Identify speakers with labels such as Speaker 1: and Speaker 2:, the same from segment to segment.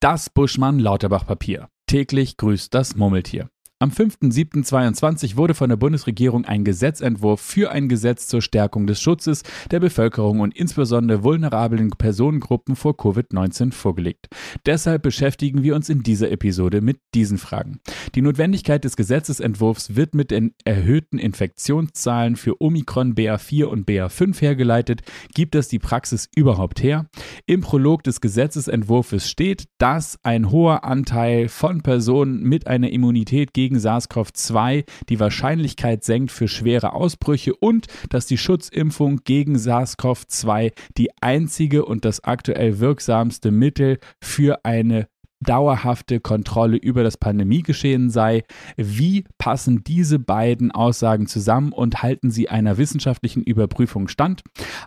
Speaker 1: Das Buschmann-Lauterbach-Papier. Täglich grüßt das Murmeltier. Am 5.7.22 wurde von der Bundesregierung ein Gesetzentwurf für ein Gesetz zur Stärkung des Schutzes der Bevölkerung und insbesondere vulnerablen Personengruppen vor Covid-19 vorgelegt. Deshalb beschäftigen wir uns in dieser Episode mit diesen Fragen. Die Notwendigkeit des Gesetzesentwurfs wird mit den erhöhten Infektionszahlen für Omikron BA4 und BA5 hergeleitet. Gibt es die Praxis überhaupt her? Im Prolog des Gesetzesentwurfs steht, dass ein hoher Anteil von Personen mit einer Immunität gegen gegen SARS-CoV-2 die Wahrscheinlichkeit senkt für schwere Ausbrüche und dass die Schutzimpfung gegen SARS-CoV-2 die einzige und das aktuell wirksamste Mittel für eine dauerhafte Kontrolle über das Pandemiegeschehen sei. Wie passen diese beiden Aussagen zusammen und halten sie einer wissenschaftlichen Überprüfung stand?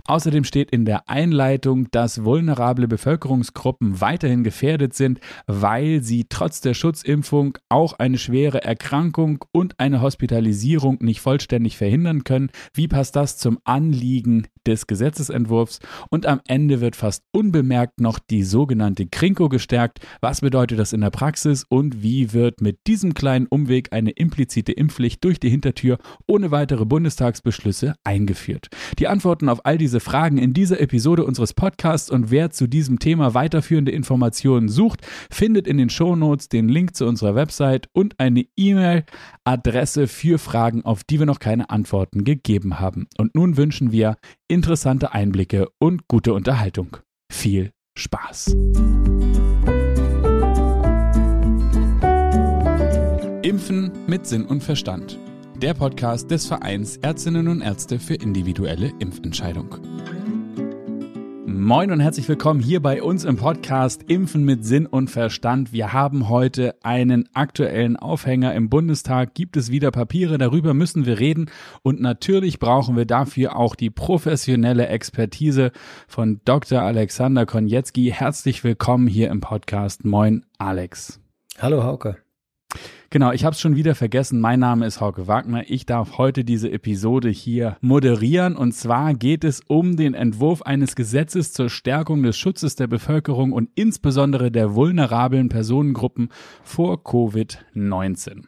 Speaker 1: Außerdem steht in der Einleitung, dass vulnerable Bevölkerungsgruppen weiterhin gefährdet sind, weil sie trotz der Schutzimpfung auch eine schwere Erkrankung und eine Hospitalisierung nicht vollständig verhindern können. Wie passt das zum Anliegen des Gesetzesentwurfs? Und am Ende wird fast unbemerkt noch die sogenannte Krinko gestärkt, was bedeutet das in der Praxis und wie wird mit diesem kleinen Umweg eine implizite Impfpflicht durch die Hintertür ohne weitere Bundestagsbeschlüsse eingeführt? Die Antworten auf all diese Fragen in dieser Episode unseres Podcasts und wer zu diesem Thema weiterführende Informationen sucht, findet in den Shownotes den Link zu unserer Website und eine E-Mail-Adresse für Fragen, auf die wir noch keine Antworten gegeben haben. Und nun wünschen wir interessante Einblicke und gute Unterhaltung. Viel Spaß! Impfen mit Sinn und Verstand. Der Podcast des Vereins Ärztinnen und Ärzte für individuelle Impfentscheidung. Moin und herzlich willkommen hier bei uns im Podcast Impfen mit Sinn und Verstand. Wir haben heute einen aktuellen Aufhänger im Bundestag. Gibt es wieder Papiere? Darüber müssen wir reden. Und natürlich brauchen wir dafür auch die professionelle Expertise von Dr. Alexander Konietzki. Herzlich willkommen hier im Podcast. Moin, Alex.
Speaker 2: Hallo, Hauke.
Speaker 1: Genau, ich habe es schon wieder vergessen. Mein Name ist Hauke Wagner. Ich darf heute diese Episode hier moderieren. Und zwar geht es um den Entwurf eines Gesetzes zur Stärkung des Schutzes der Bevölkerung und insbesondere der vulnerablen Personengruppen vor Covid-19.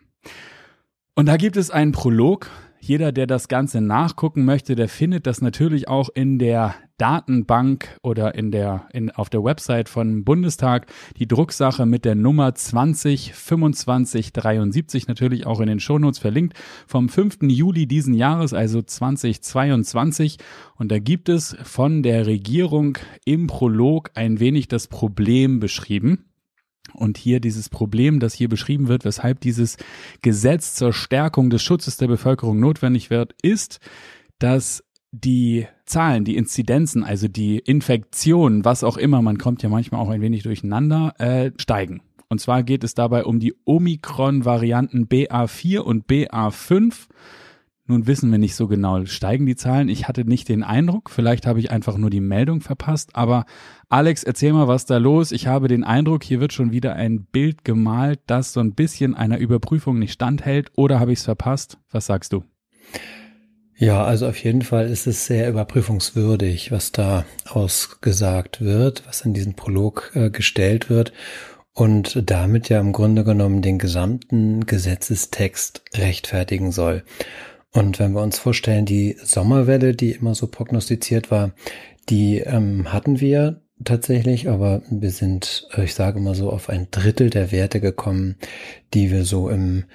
Speaker 1: Und da gibt es einen Prolog jeder, der das Ganze nachgucken möchte, der findet das natürlich auch in der Datenbank oder in der, in, auf der Website von Bundestag. Die Drucksache mit der Nummer 202573 natürlich auch in den Shownotes verlinkt vom 5. Juli diesen Jahres, also 2022. Und da gibt es von der Regierung im Prolog ein wenig das Problem beschrieben. Und hier dieses Problem, das hier beschrieben wird, weshalb dieses Gesetz zur Stärkung des Schutzes der Bevölkerung notwendig wird, ist, dass die Zahlen, die Inzidenzen, also die Infektionen, was auch immer, man kommt ja manchmal auch ein wenig durcheinander, äh, steigen. Und zwar geht es dabei um die Omikron-Varianten BA4 und BA5. Nun wissen wir nicht so genau, steigen die Zahlen? Ich hatte nicht den Eindruck, vielleicht habe ich einfach nur die Meldung verpasst, aber Alex, erzähl mal, was da los. Ich habe den Eindruck, hier wird schon wieder ein Bild gemalt, das so ein bisschen einer Überprüfung nicht standhält oder habe ich es verpasst? Was sagst du?
Speaker 2: Ja, also auf jeden Fall ist es sehr überprüfungswürdig, was da ausgesagt wird, was in diesen Prolog äh, gestellt wird und damit ja im Grunde genommen den gesamten Gesetzestext rechtfertigen soll. Und wenn wir uns vorstellen, die Sommerwelle, die immer so prognostiziert war, die ähm, hatten wir tatsächlich, aber wir sind, äh, ich sage mal so, auf ein Drittel der Werte gekommen, die wir so im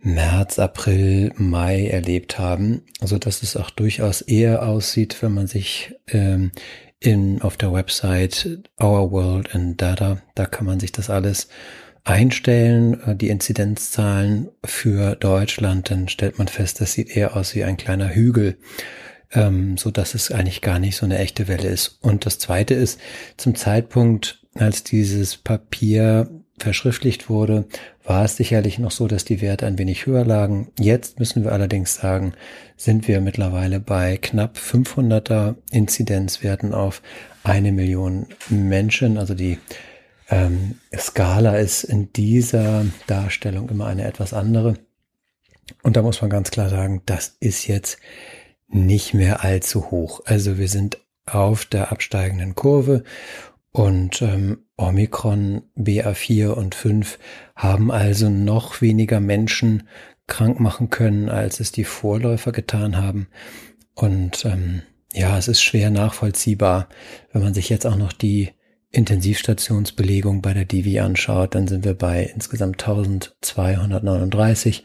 Speaker 2: März, April, Mai erlebt haben. Also dass es auch durchaus eher aussieht, wenn man sich ähm, in, auf der Website Our World and Data, da kann man sich das alles einstellen, äh, die Inzidenzzahlen für Deutschland, dann stellt man fest, das sieht eher aus wie ein kleiner Hügel, ähm, so dass es eigentlich gar nicht so eine echte Welle ist. Und das zweite ist, zum Zeitpunkt, als dieses Papier verschriftlicht wurde, war es sicherlich noch so, dass die Werte ein wenig höher lagen. Jetzt müssen wir allerdings sagen, sind wir mittlerweile bei knapp 500er Inzidenzwerten auf eine Million Menschen. Also die ähm, Skala ist in dieser Darstellung immer eine etwas andere. Und da muss man ganz klar sagen, das ist jetzt nicht mehr allzu hoch. Also wir sind auf der absteigenden Kurve Und ähm, Omikron, BA4 und 5 haben also noch weniger Menschen krank machen können, als es die Vorläufer getan haben. Und ähm, ja, es ist schwer nachvollziehbar, wenn man sich jetzt auch noch die Intensivstationsbelegung bei der Divi anschaut, dann sind wir bei insgesamt 1239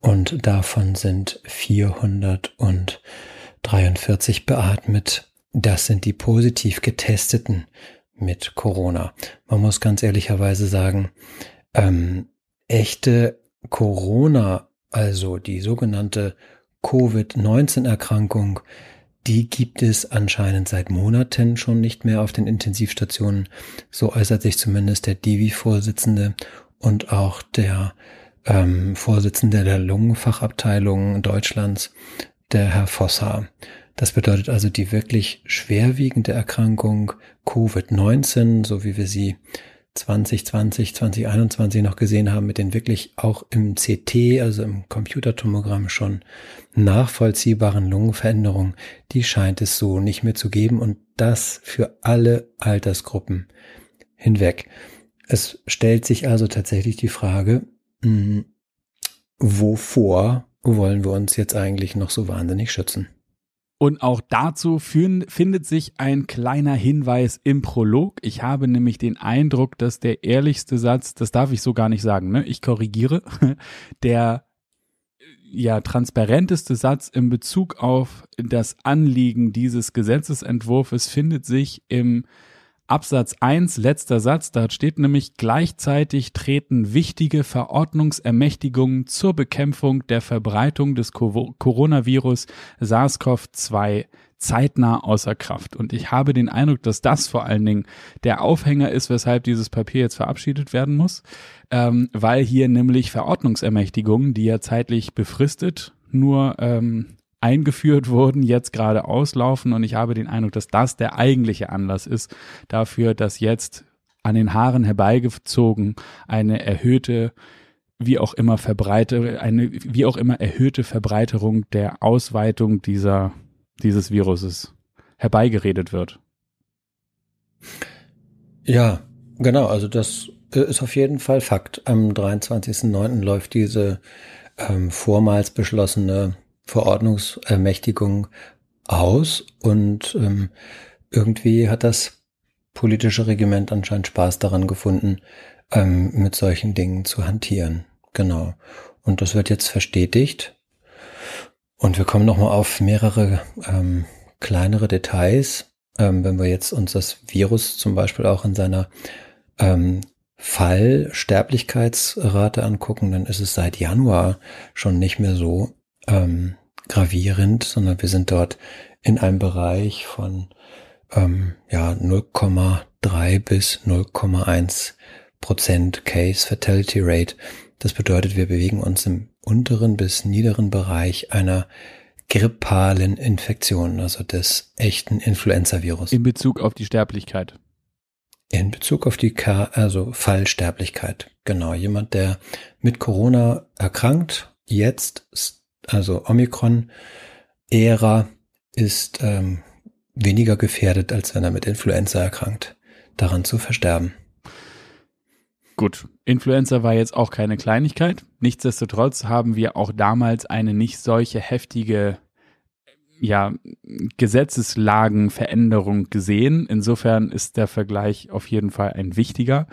Speaker 2: und davon sind 443 beatmet. Das sind die positiv getesteten mit Corona. Man muss ganz ehrlicherweise sagen, ähm, echte Corona, also die sogenannte Covid-19-Erkrankung, die gibt es anscheinend seit Monaten schon nicht mehr auf den Intensivstationen. So äußert sich zumindest der Divi-Vorsitzende und auch der ähm, Vorsitzende der Lungenfachabteilung Deutschlands, der Herr Vossa. Das bedeutet also die wirklich schwerwiegende Erkrankung Covid-19, so wie wir sie 2020, 2021 noch gesehen haben, mit den wirklich auch im CT, also im Computertomogramm schon nachvollziehbaren Lungenveränderungen, die scheint es so nicht mehr zu geben und das für alle Altersgruppen hinweg. Es stellt sich also tatsächlich die Frage, mh, hm, wovor wollen wir uns jetzt eigentlich noch so wahnsinnig schützen?
Speaker 1: Und auch dazu führen, findet sich ein kleiner Hinweis im Prolog. Ich habe nämlich den Eindruck, dass der ehrlichste Satz, das darf ich so gar nicht sagen, ne? Ich korrigiere, der ja transparenteste Satz in Bezug auf das Anliegen dieses Gesetzesentwurfs findet sich im Absatz 1, letzter Satz, da steht nämlich gleichzeitig treten wichtige Verordnungsermächtigungen zur Bekämpfung der Verbreitung des Coronavirus SARS-CoV-2 zeitnah außer Kraft. Und ich habe den Eindruck, dass das vor allen Dingen der Aufhänger ist, weshalb dieses Papier jetzt verabschiedet werden muss, ähm, weil hier nämlich Verordnungsermächtigungen, die ja zeitlich befristet nur ähm, eingeführt wurden, jetzt gerade auslaufen. Und ich habe den Eindruck, dass das der eigentliche Anlass ist dafür, dass jetzt an den Haaren herbeigezogen eine erhöhte wie auch immer verbreite, eine wie auch immer erhöhte Verbreiterung der Ausweitung dieser, dieses Viruses herbeigeredet wird.
Speaker 2: Ja, genau, also das ist auf jeden Fall Fakt. Am 23.09. läuft diese ähm, vormals beschlossene Verordnungsermächtigung aus und ähm, irgendwie hat das politische Regiment anscheinend Spaß daran gefunden, ähm, mit solchen Dingen zu hantieren. Genau. Und das wird jetzt verstetigt. Und wir kommen nochmal auf mehrere ähm, kleinere Details. Ähm, wenn wir jetzt uns das Virus zum Beispiel auch in seiner ähm, Fallsterblichkeitsrate angucken, dann ist es seit Januar schon nicht mehr so, ähm, gravierend, sondern wir sind dort in einem Bereich von ähm, ja 0,3 bis 0,1 Prozent Case Fatality Rate. Das bedeutet, wir bewegen uns im unteren bis niederen Bereich einer grippalen Infektion, also des echten Influenza-Virus.
Speaker 1: In Bezug auf die Sterblichkeit.
Speaker 2: In Bezug auf die K also Fallsterblichkeit. Genau, jemand, der mit Corona erkrankt, jetzt also Omikron-Ära ist ähm, weniger gefährdet, als wenn er mit Influenza erkrankt, daran zu versterben.
Speaker 1: Gut, Influenza war jetzt auch keine Kleinigkeit. Nichtsdestotrotz haben wir auch damals eine nicht solche heftige ja, Gesetzeslagenveränderung gesehen. Insofern ist der Vergleich auf jeden Fall ein wichtiger.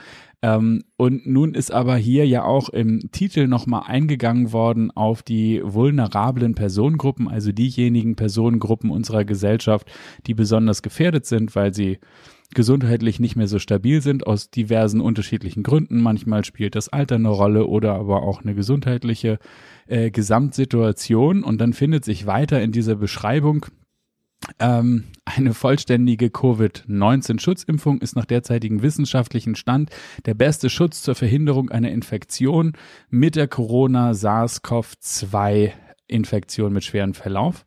Speaker 1: Ähm, und nun ist aber hier ja auch im Titel nochmal eingegangen worden auf die vulnerablen Personengruppen, also diejenigen Personengruppen unserer Gesellschaft, die besonders gefährdet sind, weil sie gesundheitlich nicht mehr so stabil sind, aus diversen unterschiedlichen Gründen. Manchmal spielt das Alter eine Rolle oder aber auch eine gesundheitliche äh, Gesamtsituation. Und dann findet sich weiter in dieser Beschreibung ähm, eine vollständige Covid-19-Schutzimpfung ist nach derzeitigem wissenschaftlichen Stand der beste Schutz zur Verhinderung einer Infektion mit der Corona-SARS-CoV-2-Infektion mit schwerem Verlauf.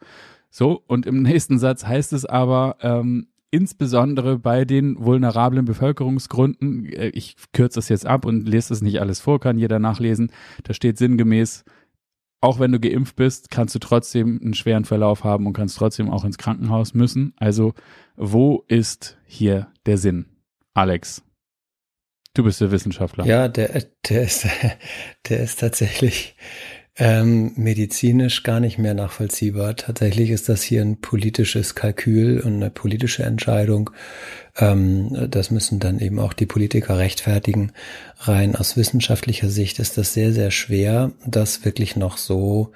Speaker 1: So, und im nächsten Satz heißt es aber, ähm, insbesondere bei den vulnerablen Bevölkerungsgruppen, äh, ich kürze das jetzt ab und lese das nicht alles vor, kann jeder nachlesen, da steht sinngemäß, auch wenn du geimpft bist, kannst du trotzdem einen schweren Verlauf haben und kannst trotzdem auch ins Krankenhaus müssen. Also wo ist hier der Sinn? Alex, du bist der Wissenschaftler.
Speaker 2: Ja, der, der ist, der ist tatsächlich ähm, medizinisch gar nicht mehr nachvollziehbar. Tatsächlich ist das hier ein politisches Kalkül und eine politische Entscheidung. Ähm, das müssen dann eben auch die Politiker rechtfertigen. Rein aus wissenschaftlicher Sicht ist das sehr, sehr schwer, das wirklich noch so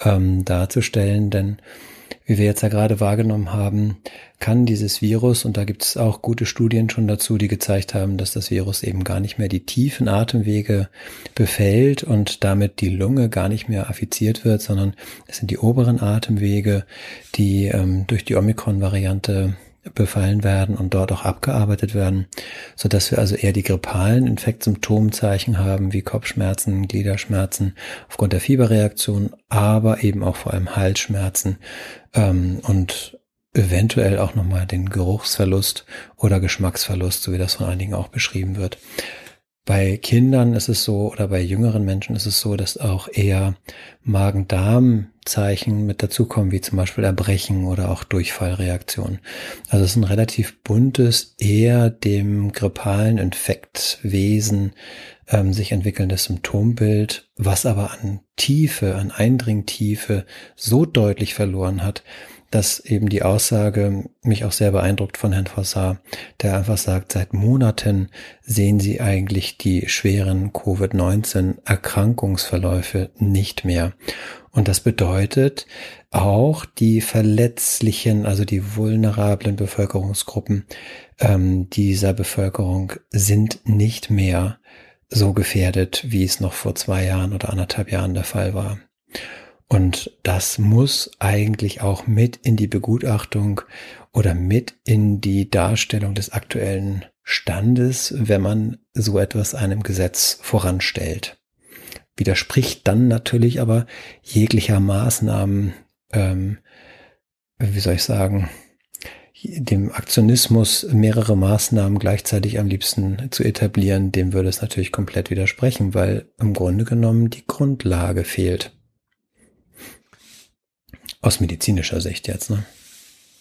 Speaker 2: ähm, darzustellen, denn wie wir jetzt ja gerade wahrgenommen haben, kann dieses Virus, und da gibt es auch gute Studien schon dazu, die gezeigt haben, dass das Virus eben gar nicht mehr die tiefen Atemwege befällt und damit die Lunge gar nicht mehr affiziert wird, sondern es sind die oberen Atemwege, die ähm, durch die Omikron-Variante befallen werden und dort auch abgearbeitet werden, so dass wir also eher die grippalen Infektsymptomzeichen haben, wie Kopfschmerzen, Gliederschmerzen aufgrund der Fieberreaktion, aber eben auch vor allem Halsschmerzen ähm, und eventuell auch nochmal den Geruchsverlust oder Geschmacksverlust, so wie das von einigen auch beschrieben wird. Bei Kindern ist es so oder bei jüngeren Menschen ist es so, dass auch eher Magen-Darm-Zeichen mit dazukommen, wie zum Beispiel Erbrechen oder auch Durchfallreaktionen. Also es ist ein relativ buntes, eher dem grippalen Infektwesen ähm, sich entwickelndes Symptombild, was aber an Tiefe, an Eindringtiefe so deutlich verloren hat, dass eben die Aussage mich auch sehr beeindruckt von Herrn Fossar, der einfach sagt, seit Monaten sehen Sie eigentlich die schweren Covid-19-Erkrankungsverläufe nicht mehr. Und das bedeutet, auch die verletzlichen, also die vulnerablen Bevölkerungsgruppen ähm, dieser Bevölkerung sind nicht mehr so gefährdet, wie es noch vor zwei Jahren oder anderthalb Jahren der Fall war. Und das muss eigentlich auch mit in die Begutachtung oder mit in die Darstellung des aktuellen Standes, wenn man so etwas einem Gesetz voranstellt. Widerspricht dann natürlich aber jeglicher Maßnahmen, ähm, wie soll ich sagen, dem Aktionismus mehrere Maßnahmen gleichzeitig am liebsten zu etablieren, dem würde es natürlich komplett widersprechen, weil im Grunde genommen die Grundlage fehlt. Aus medizinischer Sicht jetzt, ne?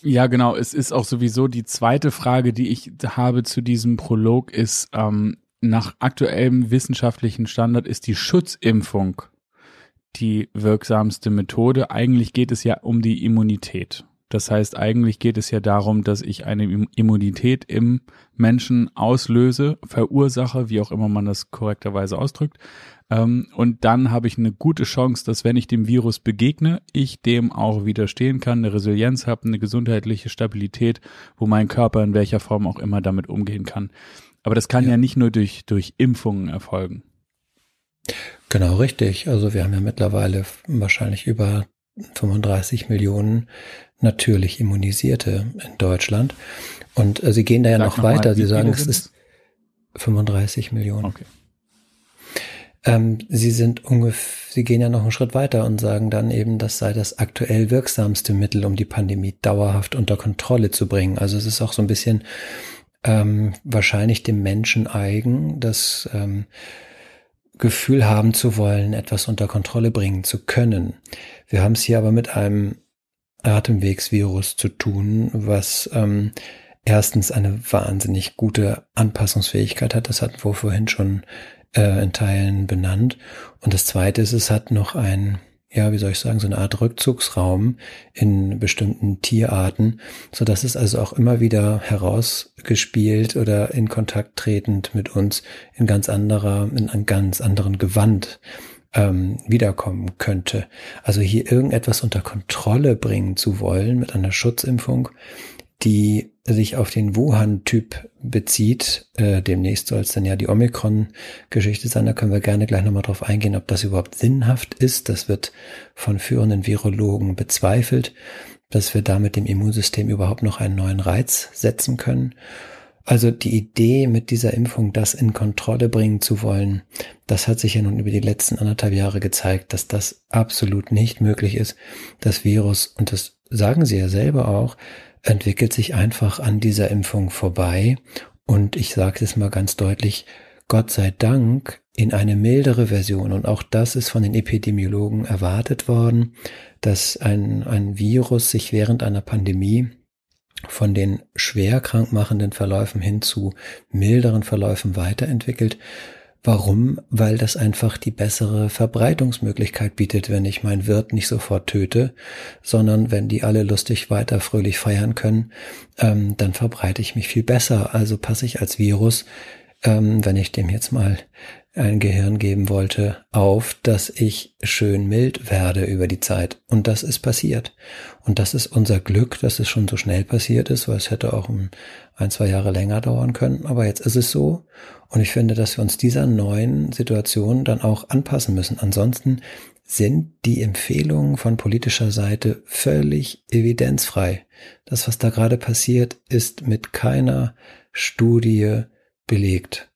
Speaker 1: Ja, genau. Es ist auch sowieso die zweite Frage, die ich habe zu diesem Prolog, ist, ähm, nach aktuellem wissenschaftlichen Standard ist die Schutzimpfung die wirksamste Methode. Eigentlich geht es ja um die Immunität. Das heißt, eigentlich geht es ja darum, dass ich eine Immunität im Menschen auslöse, verursache, wie auch immer man das korrekterweise ausdrückt, und dann habe ich eine gute Chance, dass wenn ich dem Virus begegne, ich dem auch widerstehen kann, eine Resilienz habe, eine gesundheitliche Stabilität, wo mein Körper in welcher Form auch immer damit umgehen kann. Aber das kann ja, ja nicht nur durch, durch Impfungen erfolgen.
Speaker 2: Genau, richtig. Also wir haben ja mittlerweile wahrscheinlich über 35 Millionen natürlich Immunisierte in Deutschland. Und äh, sie gehen da ja Sag noch, noch weiter. Mal, sie sagen, es ist 35 Millionen. Okay. Ähm, sie sind ungefähr, sie gehen ja noch einen Schritt weiter und sagen dann eben, das sei das aktuell wirksamste Mittel, um die Pandemie dauerhaft unter Kontrolle zu bringen. Also es ist auch so ein bisschen ähm, wahrscheinlich dem Menschen eigen, das ähm, Gefühl haben zu wollen, etwas unter Kontrolle bringen zu können. Wir haben es hier aber mit einem Atemwegsvirus zu tun, was ähm, erstens eine wahnsinnig gute Anpassungsfähigkeit hat. Das hatten wir vorhin schon äh, in Teilen benannt. Und das zweite ist, es hat noch ein, ja, wie soll ich sagen, so eine Art Rückzugsraum in bestimmten Tierarten, so dass es also auch immer wieder herausgespielt oder in Kontakt tretend mit uns in ganz anderer, in einem ganz anderen Gewand ähm, wiederkommen könnte. Also hier irgendetwas unter Kontrolle bringen zu wollen mit einer Schutzimpfung, die sich auf den Wuhan-Typ bezieht. Äh, demnächst soll es dann ja die Omikron-Geschichte sein. Da können wir gerne gleich nochmal drauf eingehen, ob das überhaupt sinnhaft ist. Das wird von führenden Virologen bezweifelt, dass wir damit dem Immunsystem überhaupt noch einen neuen Reiz setzen können. Also die Idee mit dieser Impfung, das in Kontrolle bringen zu wollen, das hat sich ja nun über die letzten anderthalb Jahre gezeigt, dass das absolut nicht möglich ist. Das Virus, und das sagen sie ja selber auch, entwickelt sich einfach an dieser Impfung vorbei. Und ich sage es mal ganz deutlich, Gott sei Dank in eine mildere Version. Und auch das ist von den Epidemiologen erwartet worden, dass ein, ein Virus sich während einer Pandemie von den schwer krankmachenden Verläufen hin zu milderen Verläufen weiterentwickelt. Warum? Weil das einfach die bessere Verbreitungsmöglichkeit bietet, wenn ich mein Wirt nicht sofort töte, sondern wenn die alle lustig weiter fröhlich feiern können, ähm, dann verbreite ich mich viel besser. Also passe ich als Virus, ähm, wenn ich dem jetzt mal ein Gehirn geben wollte, auf, dass ich schön mild werde über die Zeit. Und das ist passiert. Und das ist unser Glück, dass es schon so schnell passiert ist, weil es hätte auch ein, zwei Jahre länger dauern können. Aber jetzt ist es so. Und ich finde, dass wir uns dieser neuen Situation dann auch anpassen müssen. Ansonsten sind die Empfehlungen von politischer Seite völlig evidenzfrei. Das, was da gerade passiert, ist mit keiner Studie belegt.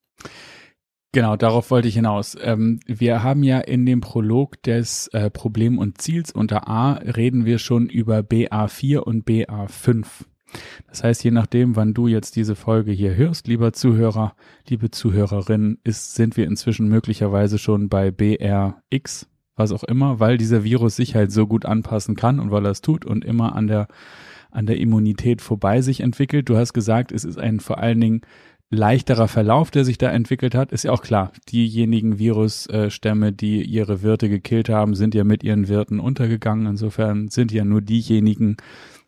Speaker 1: Genau, darauf wollte ich hinaus. Ähm, wir haben ja in dem Prolog des äh, Problem und Ziels unter A reden wir schon über BA4 und BA5. Das heißt, je nachdem, wann du jetzt diese Folge hier hörst, lieber Zuhörer, liebe Zuhörerin, ist, sind wir inzwischen möglicherweise schon bei BRX, was auch immer, weil dieser Virus sich halt so gut anpassen kann und weil er es tut und immer an der, an der Immunität vorbei sich entwickelt. Du hast gesagt, es ist ein vor allen Dingen leichterer Verlauf, der sich da entwickelt hat, ist ja auch klar. Diejenigen Virusstämme, die ihre Wirte gekillt haben, sind ja mit ihren Wirten untergegangen. Insofern sind ja nur diejenigen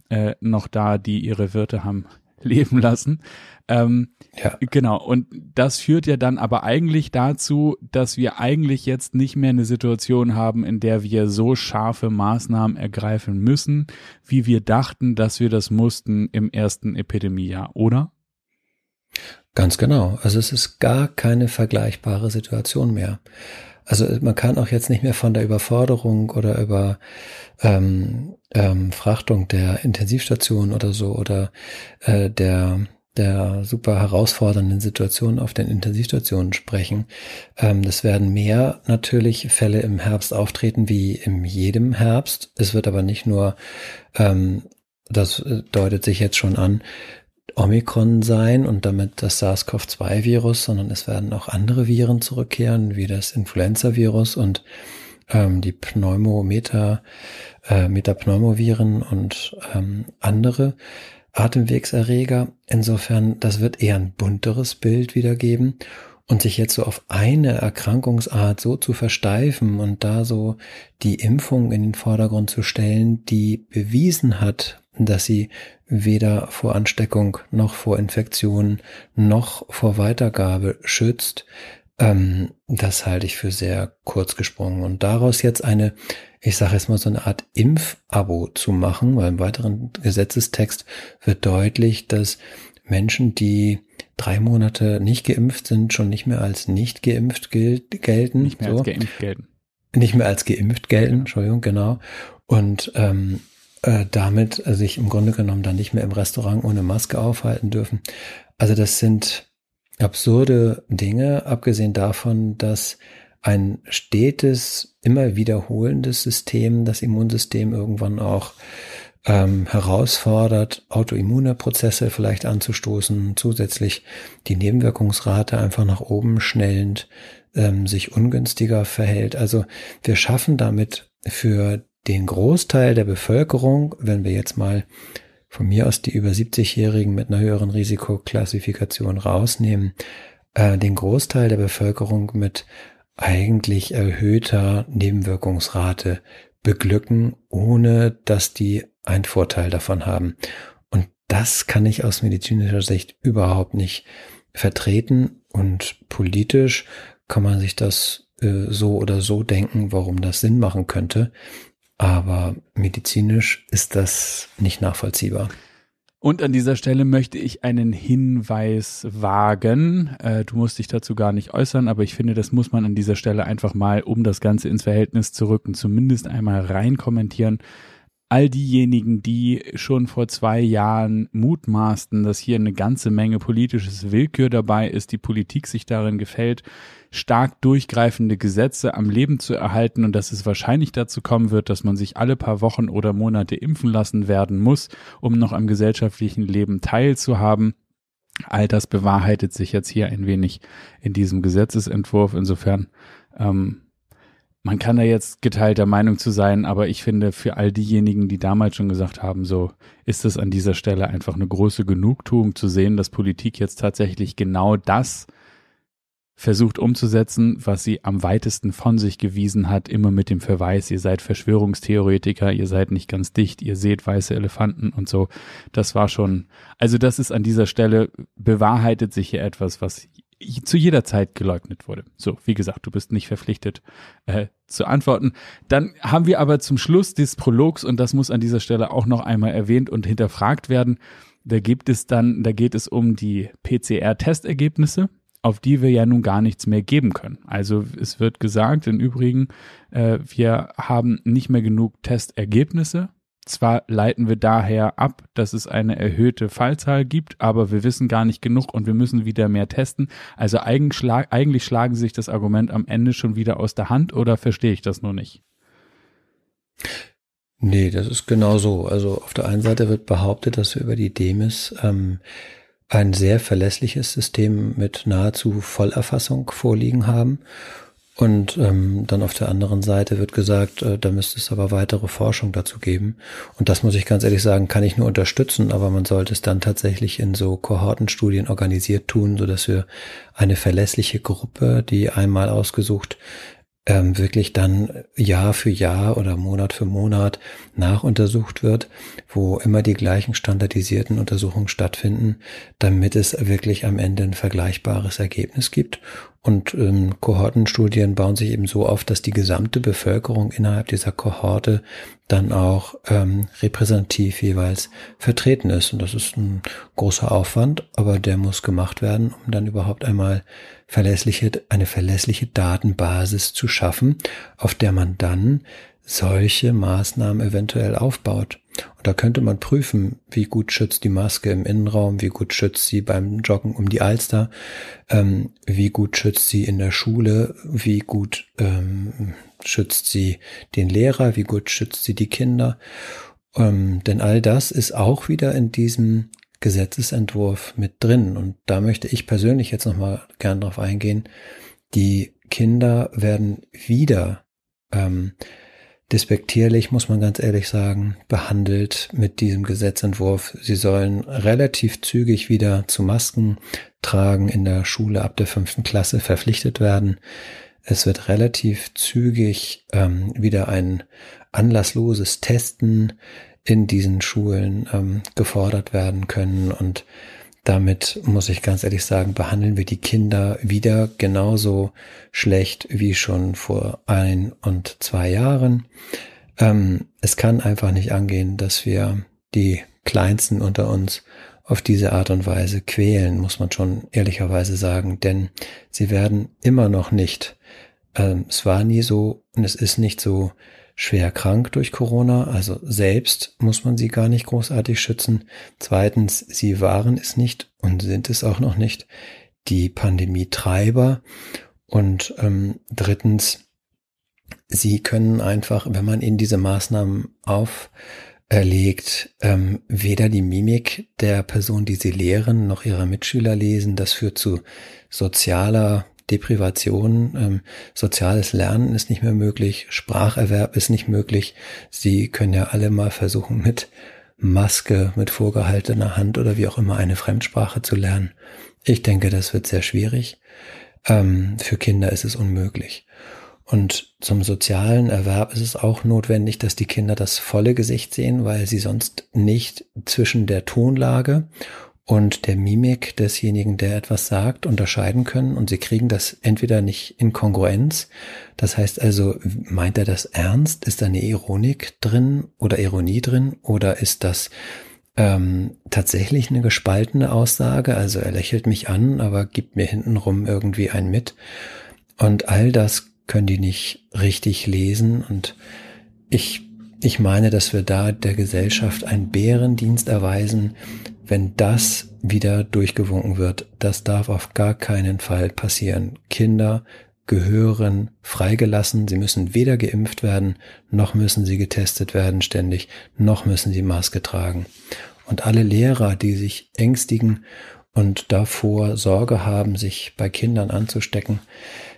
Speaker 1: äh, noch da, die ihre Wirte haben leben lassen. Ähm, ja. Genau. Und das führt ja dann aber eigentlich dazu, dass wir eigentlich jetzt nicht mehr eine Situation haben, in der wir so scharfe Maßnahmen ergreifen müssen, wie wir dachten, dass wir das mussten im ersten Epidemiejahr, oder?
Speaker 2: Ganz genau. Also es ist gar keine vergleichbare Situation mehr. Also man kann auch jetzt nicht mehr von der Überforderung oder über ähm, ähm, Frachtung der Intensivstation oder so oder äh, der der super herausfordernden Situation auf den Intensivstationen sprechen. Ähm, das werden mehr natürlich Fälle im Herbst auftreten wie in jedem Herbst. Es wird aber nicht nur, ähm, das äh, deutet sich jetzt schon an, Omikron sein und damit das SARS-CoV-2-Virus, sondern es werden auch andere Viren zurückkehren, wie das Influenza-Virus und ähm, die Pneumometa, äh, Metapneumoviren und ähm, andere Atemwegserreger. Insofern, das wird eher ein bunteres Bild wiedergeben. Und sich jetzt so auf eine Erkrankungsart so zu versteifen und da so die Impfung in den Vordergrund zu stellen, die bewiesen hat, dass sie weder vor Ansteckung noch vor Infektion noch vor Weitergabe schützt, ähm, das halte ich für sehr kurz gesprungen. Und daraus jetzt eine, ich sage jetzt mal so eine Art Impfabo zu machen, weil im weiteren Gesetzestext wird deutlich, dass Menschen, die drei Monate nicht geimpft sind, schon nicht mehr als nicht geimpft gilt, gelten.
Speaker 1: Nicht mehr so. als geimpft gelten.
Speaker 2: Nicht mehr als geimpft gelten, Entschuldigung, genau. Und ähm, äh, damit sich im Grunde genommen dann nicht mehr im Restaurant ohne Maske aufhalten dürfen. Also das sind absurde Dinge, abgesehen davon, dass ein stetes, immer wiederholendes System, das Immunsystem irgendwann auch ähm, herausfordert, autoimmune Prozesse vielleicht anzustoßen, zusätzlich die Nebenwirkungsrate einfach nach oben schnellend ähm, sich ungünstiger verhält. Also wir schaffen damit für den Großteil der Bevölkerung, wenn wir jetzt mal von mir aus die über 70-Jährigen mit einer höheren Risikoklassifikation rausnehmen, äh, den Großteil der Bevölkerung mit eigentlich erhöhter Nebenwirkungsrate beglücken, ohne dass die einen Vorteil davon haben. Und das kann ich aus medizinischer Sicht überhaupt nicht vertreten und politisch kann man sich das äh, so oder so denken, warum das Sinn machen könnte. Aber medizinisch ist das nicht nachvollziehbar.
Speaker 1: Und an dieser Stelle möchte ich einen Hinweis wagen. Äh, du musst dich dazu gar nicht äußern, aber ich finde, das muss man an dieser Stelle einfach mal, um das Ganze ins Verhältnis zu rücken, zumindest einmal rein kommentieren all diejenigen, die schon vor zwei Jahren mutmaßten, dass hier eine ganze Menge politisches Willkür dabei ist, die Politik sich darin gefällt, stark durchgreifende Gesetze am Leben zu erhalten und dass es wahrscheinlich dazu kommen wird, dass man sich alle paar Wochen oder Monate impfen lassen werden muss, um noch am gesellschaftlichen Leben teilzuhaben. All das bewahrheitet sich jetzt hier ein wenig in diesem Gesetzesentwurf. Insofern ähm, man kann da jetzt geteilter Meinung zu sein, aber ich finde, für all diejenigen, die damals schon gesagt haben, so ist es an dieser Stelle einfach eine große Genugtuung zu sehen, dass Politik jetzt tatsächlich genau das versucht umzusetzen, was sie am weitesten von sich gewiesen hat, immer mit dem Verweis, ihr seid Verschwörungstheoretiker, ihr seid nicht ganz dicht, ihr seht weiße Elefanten und so. Das war schon, also das ist an dieser Stelle, bewahrheitet sich hier etwas, was zu jeder Zeit geleugnet wurde. So, wie gesagt, du bist nicht verpflichtet äh, zu antworten. Dann haben wir aber zum Schluss des Prologs, und das muss an dieser Stelle auch noch einmal erwähnt und hinterfragt werden, da gibt es dann, da geht es um die PCR-Testergebnisse, auf die wir ja nun gar nichts mehr geben können. Also es wird gesagt, im Übrigen, äh, wir haben nicht mehr genug Testergebnisse zwar leiten wir daher ab, dass es eine erhöhte Fallzahl gibt, aber wir wissen gar nicht genug und wir müssen wieder mehr testen. Also eigentlich, schlag, eigentlich schlagen sich das Argument am Ende schon wieder aus der Hand oder verstehe ich das nur nicht?
Speaker 2: Nee, das ist genau so. Also auf der einen Seite wird behauptet, dass wir über die Demis ähm, ein sehr verlässliches System mit nahezu Vollerfassung vorliegen haben. Und ähm, dann auf der anderen Seite wird gesagt, äh, da müsste es aber weitere Forschung dazu geben. Und das muss ich ganz ehrlich sagen, kann ich nur unterstützen, aber man sollte es dann tatsächlich in so Kohortenstudien organisiert tun, so dass wir eine verlässliche Gruppe, die einmal ausgesucht ähm, wirklich dann Jahr für Jahr oder Monat für Monat nachuntersucht wird, wo immer die gleichen standardisierten Untersuchungen stattfinden, damit es wirklich am Ende ein vergleichbares Ergebnis gibt. Und ähm, Kohortenstudien bauen sich eben so auf, dass die gesamte Bevölkerung innerhalb dieser Kohorte dann auch ähm, repräsentativ jeweils vertreten ist. Und das ist ein großer Aufwand, aber der muss gemacht werden, um dann überhaupt einmal verlässliche, eine verlässliche Datenbasis zu schaffen, auf der man dann solche Maßnahmen eventuell aufbaut. Und da könnte man prüfen, wie gut schützt die Maske im Innenraum, wie gut schützt sie beim Joggen um die Alster, ähm, wie gut schützt sie in der Schule, wie gut ähm, schützt sie den Lehrer, wie gut schützt sie die Kinder. Ähm, denn all das ist auch wieder in diesem Gesetzesentwurf mit drin. Und da möchte ich persönlich jetzt nochmal gern drauf eingehen. Die Kinder werden wieder ähm, despektierlich, muss man ganz ehrlich sagen, behandelt mit diesem Gesetzentwurf. Sie sollen relativ zügig wieder zu Masken tragen in der Schule ab der fünften Klasse verpflichtet werden. Es wird relativ zügig ähm, wieder ein anlassloses Testen in diesen Schulen ähm, gefordert werden können. Und damit muss ich ganz ehrlich sagen, behandeln wir die Kinder wieder genauso schlecht wie schon vor ein und zwei Jahren. Ähm, es kann einfach nicht angehen, dass wir die Kleinsten unter uns auf diese Art und Weise quälen, muss man schon ehrlicherweise sagen, denn sie werden immer noch nicht, ähm, es war nie so und es ist nicht so, schwer krank durch Corona, also selbst muss man sie gar nicht großartig schützen. Zweitens, sie waren es nicht und sind es auch noch nicht, die Pandemietreiber. Und ähm, drittens, sie können einfach, wenn man ihnen diese Maßnahmen auferlegt, ähm, weder die Mimik der Person, die sie lehren, noch ihrer Mitschüler lesen. Das führt zu sozialer Deprivation, ähm, soziales Lernen ist nicht mehr möglich, Spracherwerb ist nicht möglich. Sie können ja alle mal versuchen, mit Maske, mit vorgehaltener Hand oder wie auch immer eine Fremdsprache zu lernen. Ich denke, das wird sehr schwierig. Ähm, für Kinder ist es unmöglich. Und zum sozialen Erwerb ist es auch notwendig, dass die Kinder das volle Gesicht sehen, weil sie sonst nicht zwischen der Tonlage und der Mimik desjenigen, der etwas sagt, unterscheiden können und sie kriegen das entweder nicht in Kongruenz. Das heißt also, meint er das ernst? Ist da eine Ironik drin oder Ironie drin oder ist das ähm, tatsächlich eine gespaltene Aussage? Also er lächelt mich an, aber gibt mir hintenrum irgendwie ein mit. Und all das können die nicht richtig lesen und ich ich meine, dass wir da der Gesellschaft einen Bärendienst erweisen, wenn das wieder durchgewunken wird. Das darf auf gar keinen Fall passieren. Kinder gehören freigelassen. Sie müssen weder geimpft werden, noch müssen sie getestet werden ständig, noch müssen sie Maske tragen. Und alle Lehrer, die sich ängstigen und davor Sorge haben, sich bei Kindern anzustecken,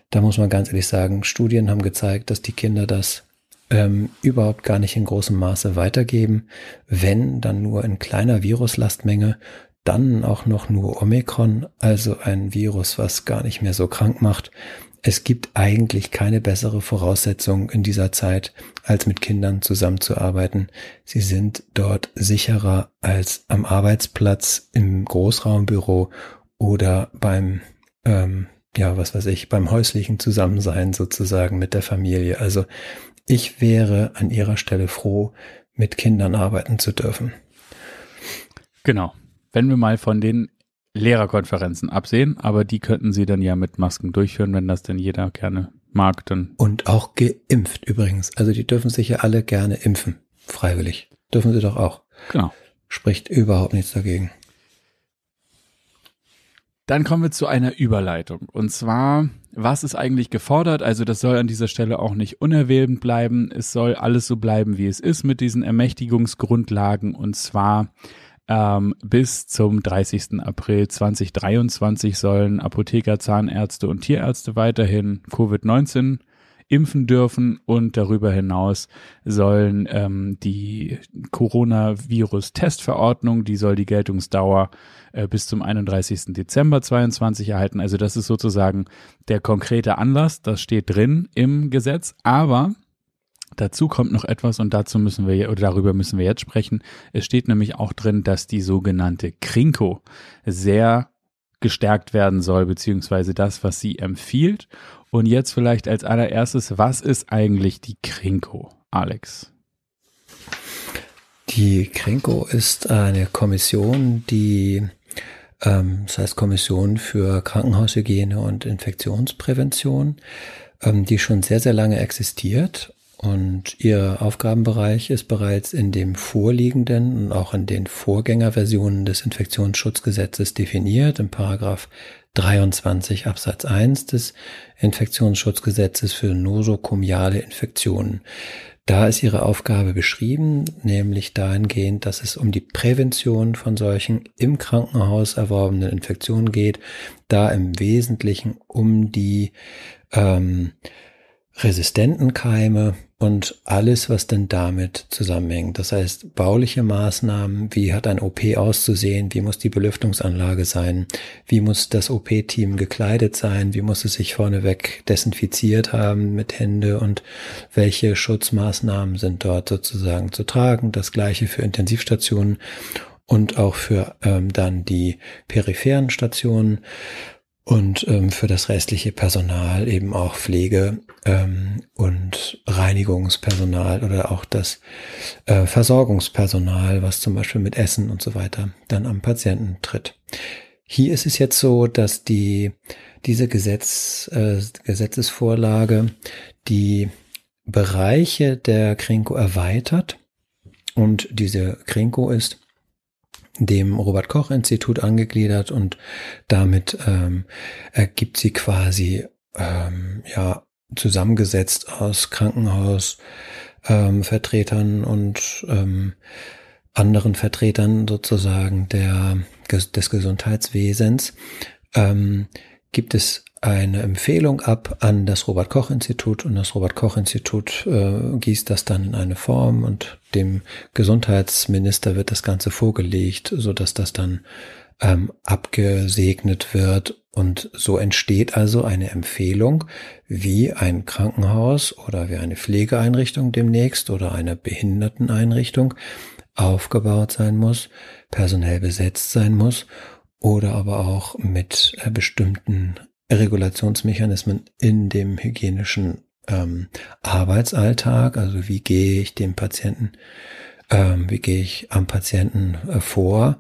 Speaker 2: Da muss man ganz ehrlich sagen, Studien haben gezeigt, dass die Kinder das ähm, überhaupt gar nicht in großem Maße weitergeben. Wenn, dann nur in kleiner Viruslastmenge, dann auch noch nur Omikron, also ein Virus, was gar nicht mehr so krank macht. Es gibt eigentlich keine bessere Voraussetzung in dieser Zeit, als mit Kindern zusammenzuarbeiten. Sie sind dort sicherer als am Arbeitsplatz, im Großraumbüro oder beim, ähm, ja, was weiß ich, beim häuslichen Zusammensein sozusagen mit der Familie. Also ich wäre an ihrer Stelle froh, mit Kindern arbeiten zu dürfen.
Speaker 1: Genau. Wenn wir mal von den Lehrerkonferenzen absehen, aber die könnten sie dann ja mit Masken durchführen, wenn das denn jeder gerne mag, dann.
Speaker 2: Und auch geimpft übrigens. Also die dürfen sich ja alle gerne impfen. Freiwillig. Dürfen sie doch auch.
Speaker 1: Genau.
Speaker 2: Spricht überhaupt nichts dagegen.
Speaker 1: Dann kommen wir zu einer Überleitung. Und zwar, was ist eigentlich gefordert? Also das soll an dieser Stelle auch nicht unerwähnt bleiben. Es soll alles so bleiben, wie es ist mit diesen Ermächtigungsgrundlagen. Und zwar ähm, bis zum 30. April 2023 sollen Apotheker, Zahnärzte und Tierärzte weiterhin Covid-19 impfen dürfen und darüber hinaus sollen ähm, die Coronavirus-Testverordnung, die soll die Geltungsdauer äh, bis zum 31. Dezember 22 erhalten. Also das ist sozusagen der konkrete Anlass, das steht drin im Gesetz, aber Dazu kommt noch etwas und dazu müssen wir oder darüber müssen wir jetzt sprechen. Es steht nämlich auch drin, dass die sogenannte Krinko sehr gestärkt werden soll, beziehungsweise das, was sie empfiehlt. Und jetzt vielleicht als allererstes, was ist eigentlich die Krinko, Alex?
Speaker 2: Die Krinko ist eine Kommission, die, ähm, das heißt Kommission für Krankenhaushygiene und Infektionsprävention, ähm, die schon sehr, sehr lange existiert und Ihr Aufgabenbereich ist bereits in dem vorliegenden und auch in den Vorgängerversionen des Infektionsschutzgesetzes definiert, im Paragraph 23 Absatz 1 des Infektionsschutzgesetzes für nosokomiale Infektionen. Da ist Ihre Aufgabe beschrieben, nämlich dahingehend, dass es um die Prävention von solchen im Krankenhaus erworbenen Infektionen geht, da im Wesentlichen um die ähm, resistenten Keime und alles, was denn damit zusammenhängt. Das heißt, bauliche Maßnahmen, wie hat ein OP auszusehen, wie muss die Belüftungsanlage sein, wie muss das OP-Team gekleidet sein, wie muss es sich vorneweg desinfiziert haben mit Hände und welche Schutzmaßnahmen sind dort sozusagen zu tragen. Das gleiche für Intensivstationen und auch für ähm, dann die peripheren Stationen und ähm, für das restliche Personal eben auch Pflege ähm, und Reinigungspersonal oder auch das äh, Versorgungspersonal, was zum Beispiel mit Essen und so weiter dann am Patienten tritt. Hier ist es jetzt so, dass die diese Gesetz, äh, Gesetzesvorlage die Bereiche der Krinko erweitert und diese Krinko ist dem Robert Koch Institut angegliedert und damit ähm, ergibt sie quasi ähm, ja zusammengesetzt aus Krankenhausvertretern ähm, und ähm, anderen Vertretern sozusagen der des Gesundheitswesens. Ähm, gibt es eine Empfehlung ab an das Robert Koch Institut und das Robert Koch Institut äh, gießt das dann in eine Form und dem Gesundheitsminister wird das Ganze vorgelegt, so dass das dann ähm, abgesegnet wird. Und so entsteht also eine Empfehlung, wie ein Krankenhaus oder wie eine Pflegeeinrichtung demnächst oder eine Behinderteneinrichtung aufgebaut sein muss, personell besetzt sein muss oder aber auch mit äh, bestimmten Regulationsmechanismen in dem hygienischen ähm, Arbeitsalltag, also wie gehe ich dem Patienten, ähm, wie gehe ich am Patienten äh, vor.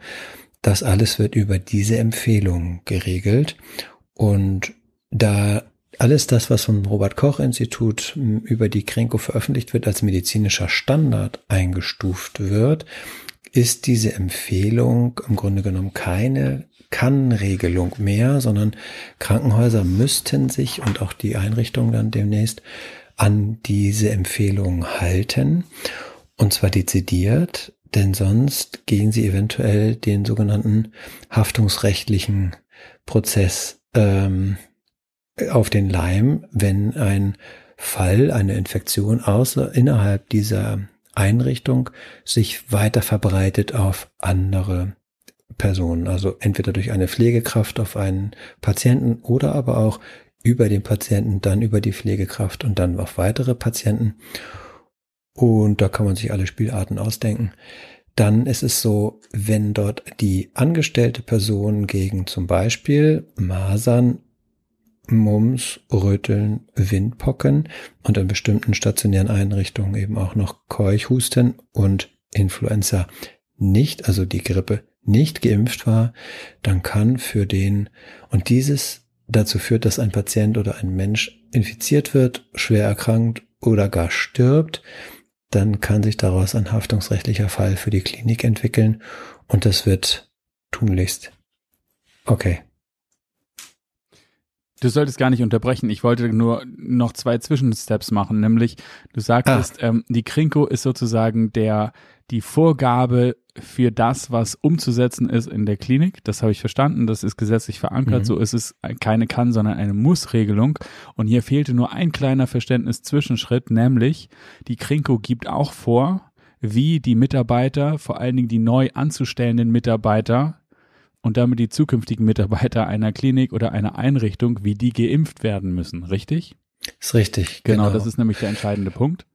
Speaker 2: Das alles wird über diese Empfehlung geregelt und da alles das, was vom Robert Koch Institut über die Krenko veröffentlicht wird, als medizinischer Standard eingestuft wird, ist diese Empfehlung im Grunde genommen keine Kann-Regelung mehr, sondern Krankenhäuser müssten sich und auch die Einrichtungen dann demnächst an diese Empfehlung halten. Und zwar dezidiert, denn sonst gehen sie eventuell den sogenannten haftungsrechtlichen Prozess ähm, auf den Leim, wenn ein Fall, eine Infektion außer innerhalb dieser Einrichtung sich weiter verbreitet auf andere Personen. Also entweder durch eine Pflegekraft auf einen Patienten oder aber auch über den Patienten, dann über die Pflegekraft und dann auf weitere Patienten. Und da kann man sich alle Spielarten ausdenken. Dann ist es so, wenn dort die angestellte Person gegen zum Beispiel Masern, Mumps, Röteln, Windpocken und in bestimmten stationären Einrichtungen eben auch noch Keuchhusten und Influenza nicht, also die Grippe nicht geimpft war, dann kann für den, und dieses dazu führt, dass ein Patient oder ein Mensch infiziert wird, schwer erkrankt oder gar stirbt, dann kann sich daraus ein haftungsrechtlicher Fall für die Klinik entwickeln und das wird tunlichst. Okay.
Speaker 1: Du solltest gar nicht unterbrechen. Ich wollte nur noch zwei Zwischensteps machen, nämlich du sagtest, ah. ähm, die Krinko ist sozusagen der die Vorgabe für das, was umzusetzen ist in der Klinik. Das habe ich verstanden. Das ist gesetzlich verankert. Mhm. So ist es keine kann, sondern eine Muss-Regelung. Und hier fehlte nur ein kleiner Verständnis-Zwischenschritt, nämlich die Krinko gibt auch vor, wie die Mitarbeiter, vor allen Dingen die neu anzustellenden Mitarbeiter und damit die zukünftigen Mitarbeiter einer Klinik oder einer Einrichtung, wie die geimpft werden müssen. Richtig?
Speaker 2: Ist richtig.
Speaker 1: Genau, genau. das ist nämlich der entscheidende Punkt.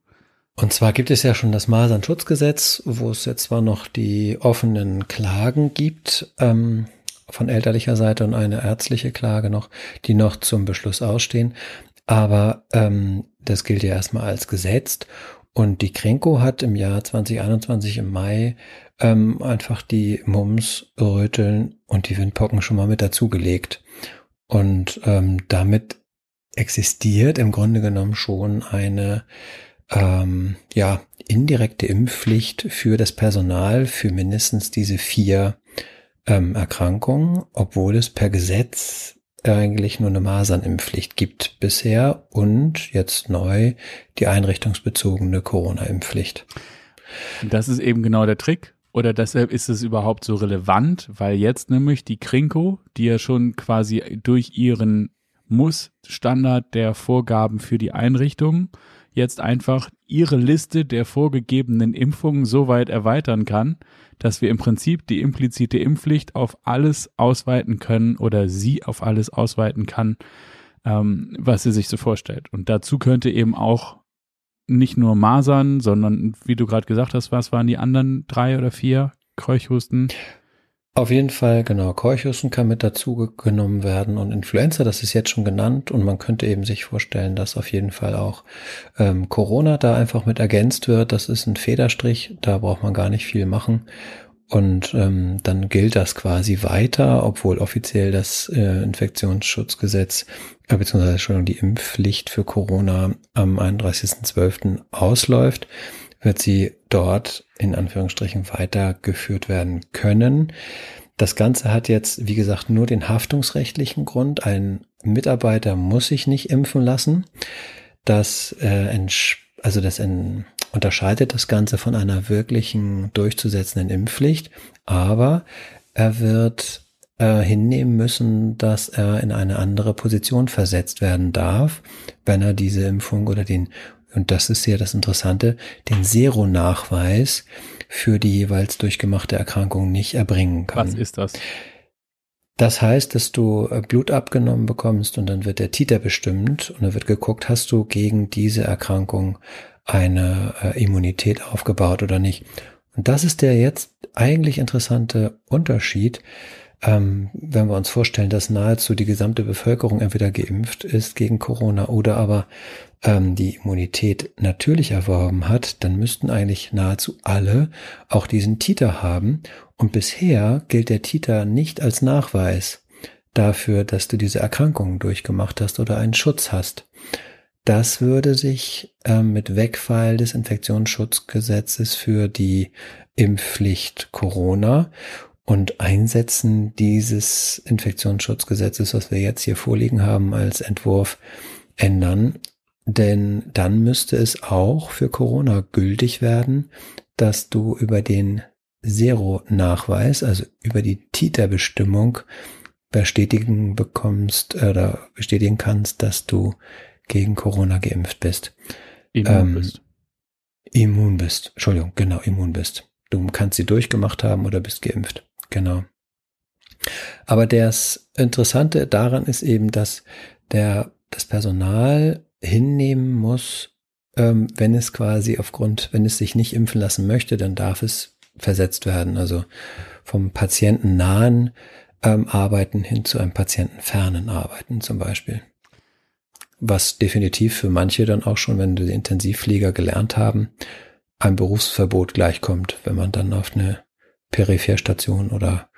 Speaker 2: Und zwar gibt es ja schon das Masernschutzgesetz, wo es jetzt zwar noch die offenen Klagen gibt ähm, von elterlicher Seite und eine ärztliche Klage noch, die noch zum Beschluss ausstehen. Aber ähm, das gilt ja erstmal als gesetzt. Und die Krenko hat im Jahr 2021 im Mai ähm, einfach die Mums, Röteln und die Windpocken schon mal mit dazugelegt. Und ähm, damit existiert im Grunde genommen schon eine ähm, ja, indirekte Impfpflicht für das Personal für mindestens diese vier ähm, Erkrankungen, obwohl es per Gesetz eigentlich nur eine Masernimpfpflicht gibt bisher und jetzt neu die einrichtungsbezogene Corona-Impfpflicht.
Speaker 1: Das ist eben genau der Trick. Oder deshalb ist es überhaupt so relevant, weil jetzt nämlich die Krinko, die ja schon quasi durch ihren Muss-Standard der Vorgaben für die Einrichtung jetzt einfach ihre Liste der vorgegebenen Impfungen so weit erweitern kann, dass wir im Prinzip die implizite Impfpflicht auf alles ausweiten können oder sie auf alles ausweiten kann, ähm, was sie sich so vorstellt. Und dazu könnte eben auch nicht nur Masern, sondern wie du gerade gesagt hast, was waren die anderen drei oder vier Keuchhusten?
Speaker 2: Auf jeden Fall, genau. Keuchhusten kann mit dazu genommen werden und Influenza, das ist jetzt schon genannt und man könnte eben sich vorstellen, dass auf jeden Fall auch ähm, Corona da einfach mit ergänzt wird. Das ist ein Federstrich, da braucht man gar nicht viel machen. Und ähm, dann gilt das quasi weiter, obwohl offiziell das äh, Infektionsschutzgesetz, äh, beziehungsweise schon die Impfpflicht für Corona am 31.12. ausläuft wird sie dort in Anführungsstrichen weitergeführt werden können. Das Ganze hat jetzt, wie gesagt, nur den haftungsrechtlichen Grund. Ein Mitarbeiter muss sich nicht impfen lassen. Das, äh, also das in, unterscheidet das Ganze von einer wirklichen durchzusetzenden Impfpflicht. Aber er wird äh, hinnehmen müssen, dass er in eine andere Position versetzt werden darf, wenn er diese Impfung oder den und das ist ja das Interessante, den Seronachweis für die jeweils durchgemachte Erkrankung nicht erbringen kann.
Speaker 1: Was ist das?
Speaker 2: Das heißt, dass du äh, Blut abgenommen bekommst und dann wird der Titer bestimmt und dann wird geguckt, hast du gegen diese Erkrankung eine äh, Immunität aufgebaut oder nicht. Und das ist der jetzt eigentlich interessante Unterschied, ähm, wenn wir uns vorstellen, dass nahezu die gesamte Bevölkerung entweder geimpft ist gegen Corona oder aber ähm, die Immunität natürlich erworben hat, dann müssten eigentlich nahezu alle auch diesen Titer haben. Und bisher gilt der Titer nicht als Nachweis dafür, dass du diese Erkrankung durchgemacht hast oder einen Schutz hast. Das würde sich ähm, mit Wegfall des Infektionsschutzgesetzes für die Impfpflicht Corona und Einsetzen dieses Infektionsschutzgesetzes, was wir jetzt hier vorliegen haben als Entwurf, ändern. Denn dann müsste es auch für Corona gültig werden, dass du über den Zero-Nachweis, also über die Titerbestimmung, bestätigen bekommst oder bestätigen kannst, dass du gegen Corona geimpft bist. Immun ähm, bist. Immun bist. Entschuldigung, genau, immun bist. Du kannst sie durchgemacht haben oder bist geimpft. Genau. Aber das Interessante daran ist eben, dass der, das Personal hinnehmen muss, ähm, wenn es quasi aufgrund, wenn es sich nicht impfen lassen möchte, dann darf es versetzt werden. Also vom Patienten nahen ähm, Arbeiten hin zu einem patientenfernen Arbeiten zum Beispiel. Was definitiv für manche dann auch schon, wenn die Intensivpfleger gelernt haben, ein Berufsverbot gleichkommt, wenn man dann auf eine Peripherstation oder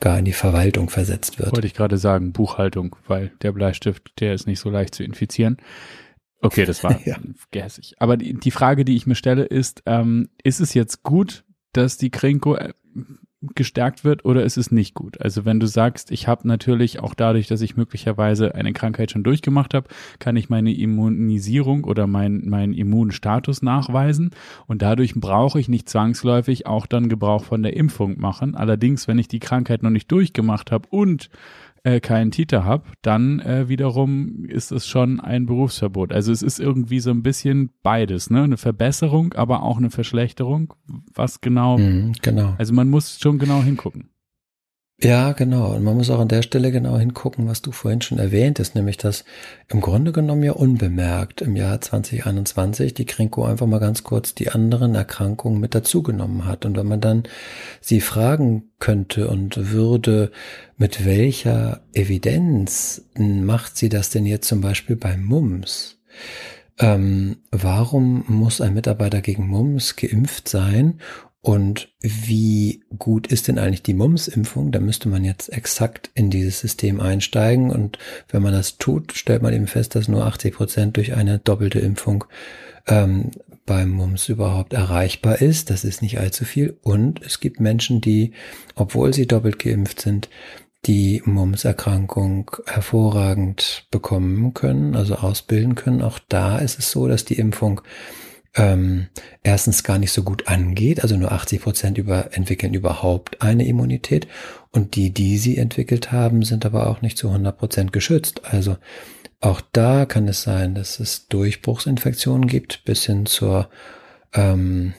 Speaker 2: gar in die Verwaltung versetzt wird.
Speaker 1: Wollte ich gerade sagen, Buchhaltung, weil der Bleistift, der ist nicht so leicht zu infizieren. Okay, das war ja. gehässig. Aber die, die, Frage, die ich mir stelle, ist, ähm, ist es jetzt gut, dass die Krenko äh, gestärkt wird oder ist es nicht gut? Also wenn du sagst, ich habe natürlich auch dadurch, dass ich möglicherweise eine Krankheit schon durchgemacht habe, kann ich meine Immunisierung oder meinen mein Immunstatus nachweisen und dadurch brauche ich nicht zwangsläufig auch dann Gebrauch von der Impfung machen. Allerdings, wenn ich die Krankheit noch nicht durchgemacht habe und äh, keinen Titer habe, dann äh, wiederum ist es schon ein Berufsverbot. Also es ist irgendwie so ein bisschen beides, ne? Eine Verbesserung, aber auch eine Verschlechterung. Was genau?
Speaker 2: Mhm, genau.
Speaker 1: Also man muss schon genau hingucken.
Speaker 2: Ja, genau. Und man muss auch an der Stelle genau hingucken, was du vorhin schon erwähnt hast, nämlich dass im Grunde genommen ja unbemerkt im Jahr 2021 die Krinko einfach mal ganz kurz die anderen Erkrankungen mit dazugenommen hat. Und wenn man dann sie fragen könnte und würde, mit welcher Evidenz macht sie das denn jetzt zum Beispiel bei Mumps? Ähm, warum muss ein Mitarbeiter gegen Mumps geimpft sein und wie gut ist denn eigentlich die Mumps-Impfung? Da müsste man jetzt exakt in dieses System einsteigen. Und wenn man das tut, stellt man eben fest, dass nur 80 Prozent durch eine doppelte Impfung ähm, beim Mumps überhaupt erreichbar ist. Das ist nicht allzu viel. Und es gibt Menschen, die, obwohl sie doppelt geimpft sind, die Mumps-Erkrankung hervorragend bekommen können, also ausbilden können. Auch da ist es so, dass die Impfung ähm, erstens gar nicht so gut angeht. Also nur 80 Prozent über, entwickeln überhaupt eine Immunität. Und die, die sie entwickelt haben, sind aber auch nicht zu 100 Prozent geschützt. Also auch da kann es sein, dass es Durchbruchsinfektionen gibt, bis hin zur ähm,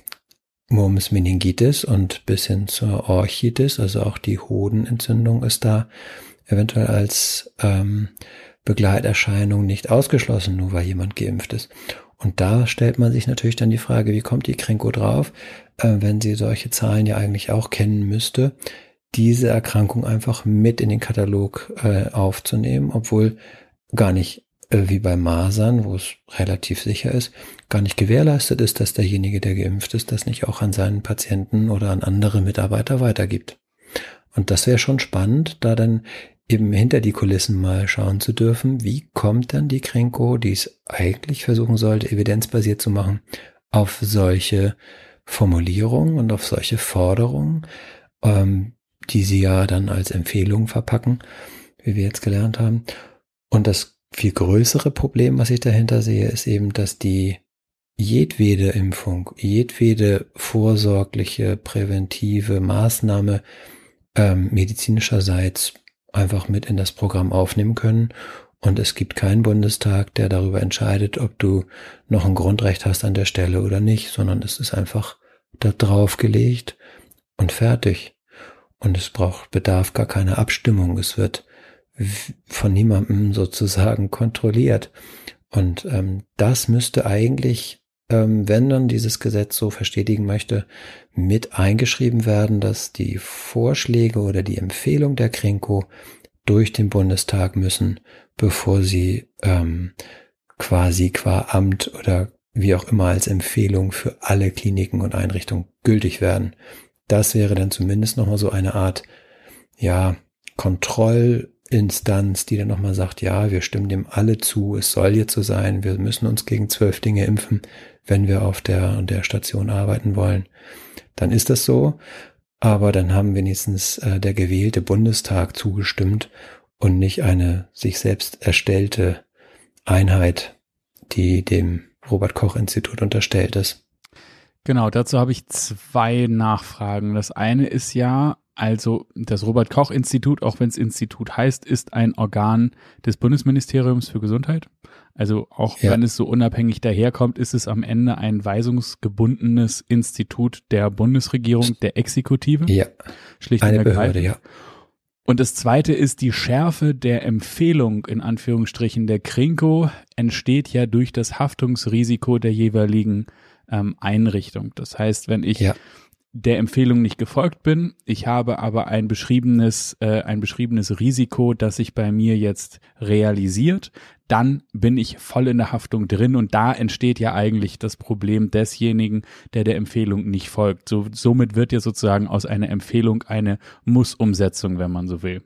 Speaker 2: Murmus meningitis und bis hin zur Orchitis. Also auch die Hodenentzündung ist da eventuell als ähm, Begleiterscheinung nicht ausgeschlossen, nur weil jemand geimpft ist. Und da stellt man sich natürlich dann die Frage, wie kommt die Krenko drauf, äh, wenn sie solche Zahlen ja eigentlich auch kennen müsste, diese Erkrankung einfach mit in den Katalog äh, aufzunehmen, obwohl gar nicht äh, wie bei Masern, wo es relativ sicher ist, gar nicht gewährleistet ist, dass derjenige, der geimpft ist, das nicht auch an seinen Patienten oder an andere Mitarbeiter weitergibt. Und das wäre schon spannend, da dann eben hinter die Kulissen mal schauen zu dürfen, wie kommt dann die Krenko, die es eigentlich versuchen sollte, evidenzbasiert zu machen, auf solche Formulierungen und auf solche Forderungen, ähm, die sie ja dann als Empfehlung verpacken, wie wir jetzt gelernt haben. Und das viel größere Problem, was ich dahinter sehe, ist eben, dass die jedwede Impfung, jedwede vorsorgliche, präventive Maßnahme ähm, medizinischerseits einfach mit in das Programm aufnehmen können. Und es gibt keinen Bundestag, der darüber entscheidet, ob du noch ein Grundrecht hast an der Stelle oder nicht, sondern es ist einfach da drauf gelegt und fertig. Und es braucht, bedarf gar keine Abstimmung. Es wird von niemandem sozusagen kontrolliert. Und ähm, das müsste eigentlich ähm, wenn dann dieses Gesetz so verstetigen möchte, mit eingeschrieben werden, dass die Vorschläge oder die Empfehlung der Krenko durch den Bundestag müssen, bevor sie ähm, quasi qua Amt oder wie auch immer als Empfehlung für alle Kliniken und Einrichtungen gültig werden. Das wäre dann zumindest nochmal so eine Art, ja, Kontrollinstanz, die dann nochmal sagt, ja, wir stimmen dem alle zu, es soll jetzt so sein, wir müssen uns gegen zwölf Dinge impfen, wenn wir auf der, der Station arbeiten wollen, dann ist das so. Aber dann haben wenigstens äh, der gewählte Bundestag zugestimmt und nicht eine sich selbst erstellte Einheit, die dem Robert Koch Institut unterstellt ist.
Speaker 1: Genau, dazu habe ich zwei Nachfragen. Das eine ist ja, Also das Robert Koch Institut, auch wenn es Institut heißt, ist ein Organ des Bundesministeriums für Gesundheit. Also auch ja. wenn es so unabhängig daherkommt, ist es am Ende ein weisungsgebundenes Institut der Bundesregierung, der Exekutive.
Speaker 2: Ja. Schlicht eine Behörde, ja.
Speaker 1: Und das zweite ist die Schärfe der Empfehlung in Anführungsstrichen der Krinko entsteht ja durch das Haftungsrisiko der jeweiligen ähm, Einrichtung. Das heißt, wenn ich ja der Empfehlung nicht gefolgt bin. Ich habe aber ein beschriebenes, äh, ein beschriebenes Risiko, das sich bei mir jetzt realisiert. Dann bin ich voll in der Haftung drin und da entsteht ja eigentlich das Problem desjenigen, der der Empfehlung nicht folgt. So, somit wird ja sozusagen aus einer Empfehlung eine Muss-Umsetzung, wenn man so will.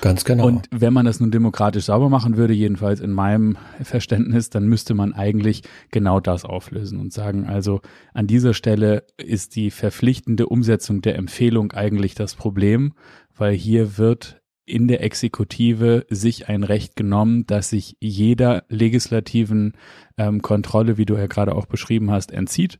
Speaker 2: Ganz genau.
Speaker 1: Und wenn man das nun demokratisch sauber machen würde, jedenfalls in meinem Verständnis, dann müsste man eigentlich genau das auflösen und sagen, also an dieser Stelle ist die verpflichtende Umsetzung der Empfehlung eigentlich das Problem, weil hier wird in der Exekutive sich ein Recht genommen, dass sich jeder legislativen ähm, Kontrolle, wie du ja gerade auch beschrieben hast, entzieht.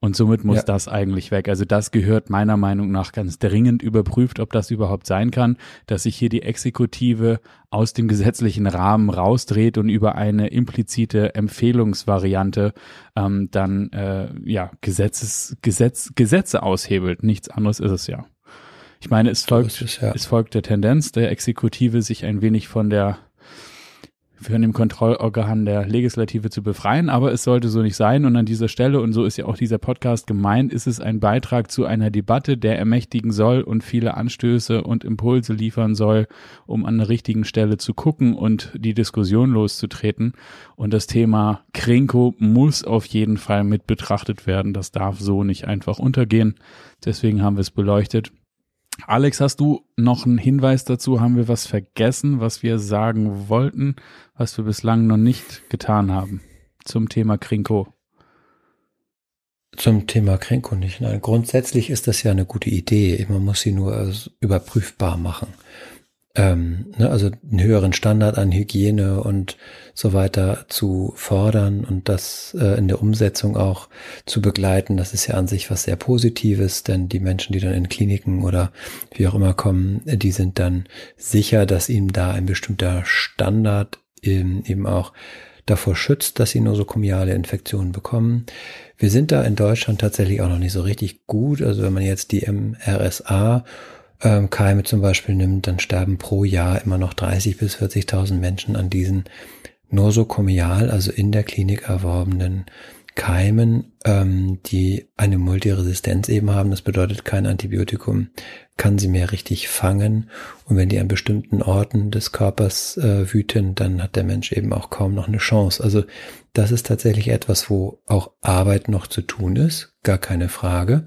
Speaker 1: Und somit muss ja. das eigentlich weg. Also das gehört meiner Meinung nach ganz dringend überprüft, ob das überhaupt sein kann, dass sich hier die Exekutive aus dem gesetzlichen Rahmen rausdreht und über eine implizite Empfehlungsvariante ähm, dann äh, ja Gesetzes, Gesetz, Gesetze aushebelt. Nichts anderes ist es ja. Ich meine, es folgt, es, ja. es folgt der Tendenz der Exekutive, sich ein wenig von der von dem Kontrollorgan der Legislative zu befreien, aber es sollte so nicht sein. Und an dieser Stelle, und so ist ja auch dieser Podcast gemeint, ist es ein Beitrag zu einer Debatte, der ermächtigen soll und viele Anstöße und Impulse liefern soll, um an der richtigen Stelle zu gucken und die Diskussion loszutreten. Und das Thema Krenko muss auf jeden Fall mit betrachtet werden. Das darf so nicht einfach untergehen. Deswegen haben wir es beleuchtet. Alex, hast du noch einen Hinweis dazu? Haben wir was vergessen, was wir sagen wollten, was wir bislang noch nicht getan haben zum Thema Krinko?
Speaker 2: Zum Thema Krinko nicht. Nein, grundsätzlich ist das ja eine gute Idee. Man muss sie nur überprüfbar machen ähm, ne, also einen höheren Standard an Hygiene und so weiter zu fordern und das äh, in der Umsetzung auch zu begleiten, das ist ja an sich was sehr Positives, denn die Menschen, die dann in Kliniken oder wie auch immer kommen, die sind dann sicher, dass ihnen da ein bestimmter Standard eben, eben auch davor schützt, dass sie nosokomiale Infektionen bekommen. Wir sind da in Deutschland tatsächlich auch noch nicht so richtig gut. Also wenn man jetzt die MRSA ähm, Keime zum Beispiel nimmt, dann sterben pro Jahr immer noch 30 bis 40.000 Menschen an diesen nosokomial, also in der Klinik erworbenen Keimen, ähm, die eine Multiresistenz eben haben. Das bedeutet, kein Antibiotikum kann sie mehr richtig fangen. Und wenn die an bestimmten Orten des Körpers äh, wüten, dann hat der Mensch eben auch kaum noch eine Chance. Also das ist tatsächlich etwas, wo auch Arbeit noch zu tun ist, gar keine Frage.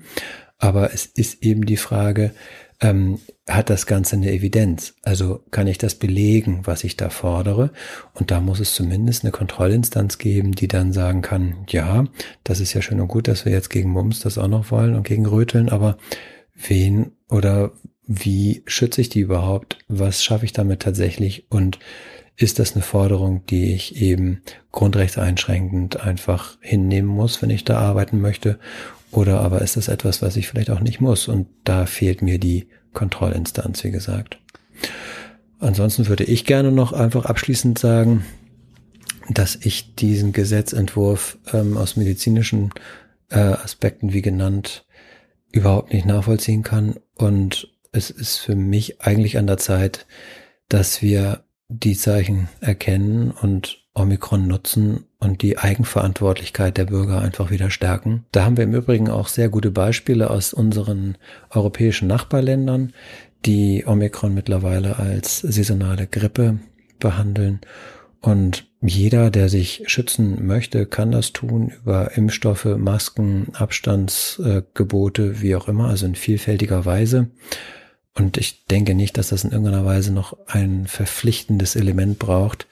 Speaker 2: Aber es ist eben die Frage, ähm, hat das Ganze eine Evidenz? Also kann ich das belegen, was ich da fordere? Und da muss es zumindest eine Kontrollinstanz geben, die dann sagen kann, ja, das ist ja schön und gut, dass wir jetzt gegen Mums das auch noch wollen und gegen Röteln, aber wen oder wie schütze ich die überhaupt? Was schaffe ich damit tatsächlich? Und ist das eine Forderung, die ich eben grundrechtseinschränkend einfach hinnehmen muss, wenn ich da arbeiten möchte? Oder aber ist das etwas, was ich vielleicht auch nicht muss? Und da fehlt mir die Kontrollinstanz, wie gesagt. Ansonsten würde ich gerne noch einfach abschließend sagen, dass ich diesen Gesetzentwurf ähm, aus medizinischen äh, Aspekten, wie genannt, überhaupt nicht nachvollziehen kann. Und es ist für mich eigentlich an der Zeit, dass wir die Zeichen erkennen und Omikron nutzen und die Eigenverantwortlichkeit der Bürger einfach wieder stärken. Da haben wir im Übrigen auch sehr gute Beispiele aus unseren europäischen Nachbarländern, die Omikron mittlerweile als saisonale Grippe behandeln. Und jeder, der sich schützen möchte, kann das tun über Impfstoffe, Masken, Abstandsgebote, wie auch immer, also in vielfältiger Weise. Und ich denke nicht, dass das in irgendeiner Weise noch ein verpflichtendes Element braucht.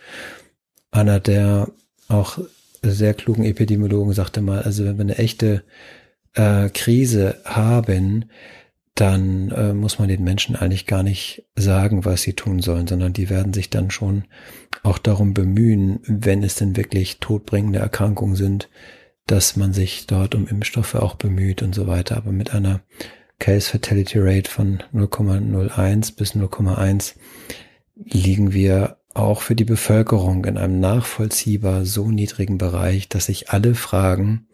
Speaker 2: Einer der auch sehr klugen Epidemiologen sagte mal, also wenn wir eine echte äh, Krise haben, dann äh, muss man den Menschen eigentlich gar nicht sagen, was sie tun sollen, sondern die werden sich dann schon auch darum bemühen, wenn es denn wirklich todbringende Erkrankungen sind, dass man sich dort um Impfstoffe auch bemüht und so weiter. Aber mit einer Case Fatality Rate von 0,01 bis 0,1 liegen wir auch für die Bevölkerung in einem nachvollziehbar so niedrigen Bereich, dass sich alle fragen,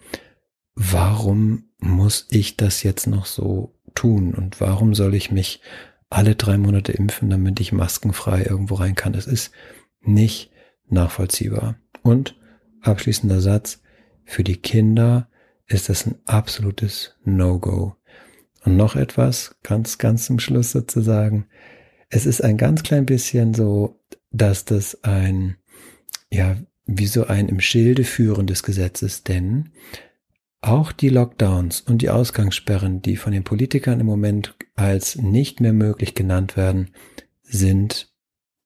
Speaker 2: warum muss ich das jetzt noch so tun und warum soll ich mich alle drei Monate impfen, damit ich maskenfrei irgendwo rein kann. Es ist nicht nachvollziehbar. Und abschließender Satz, für die Kinder ist das ein absolutes No-Go. Und noch etwas, ganz, ganz zum Schluss sozusagen. Es ist ein ganz klein bisschen so, dass das ein, ja, wie so ein im Schilde führendes Gesetz ist, denn auch die Lockdowns und die Ausgangssperren, die von den Politikern im Moment als nicht mehr möglich genannt werden, sind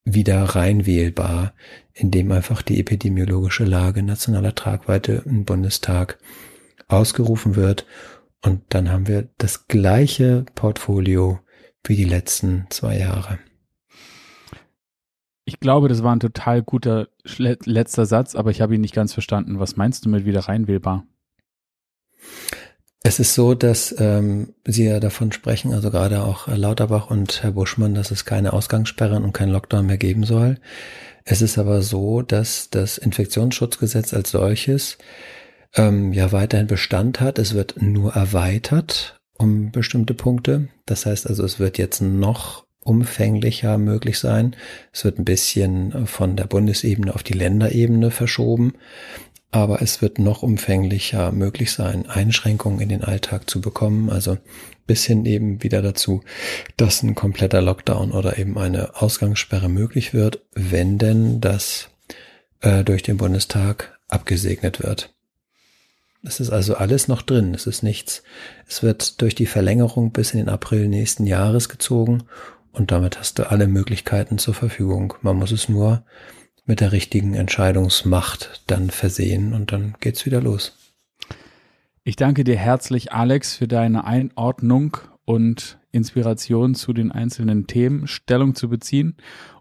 Speaker 2: wieder rein wählbar, indem einfach die epidemiologische Lage nationaler Tragweite im Bundestag ausgerufen wird. Und dann haben wir das gleiche Portfolio wie die letzten zwei Jahre.
Speaker 1: Ich glaube, das war ein total guter letzter Satz, aber ich habe ihn nicht ganz verstanden. Was meinst du mit wieder rein wählbar?
Speaker 2: Es ist so, dass ähm, Sie ja davon sprechen, also gerade auch Herr Lauterbach und Herr Buschmann, dass es keine Ausgangssperren und keinen Lockdown mehr geben soll. Es ist aber so, dass das Infektionsschutzgesetz als solches ähm, ja weiterhin Bestand hat. Es wird nur erweitert um bestimmte Punkte. Das heißt also, es wird jetzt noch umfänglicher möglich sein. Es wird ein bisschen von der Bundesebene auf die Länderebene verschoben aber es wird noch umfänglicher möglich sein, Einschränkungen in den Alltag zu bekommen, also bis hin eben wieder dazu, dass ein kompletter Lockdown oder eben eine Ausgangssperre möglich wird, wenn denn das äh, durch den Bundestag abgesegnet wird. Es ist also alles noch drin, es ist nichts. Es wird durch die Verlängerung bis in den April nächsten Jahres gezogen und damit hast du alle Möglichkeiten zur Verfügung. Man muss es nur mit der richtigen Entscheidungsmacht dann versehen und dann geht's wieder los.
Speaker 1: Ich danke dir herzlich, Alex, für deine Einordnung und Inspiration zu den einzelnen Themen, Stellung zu beziehen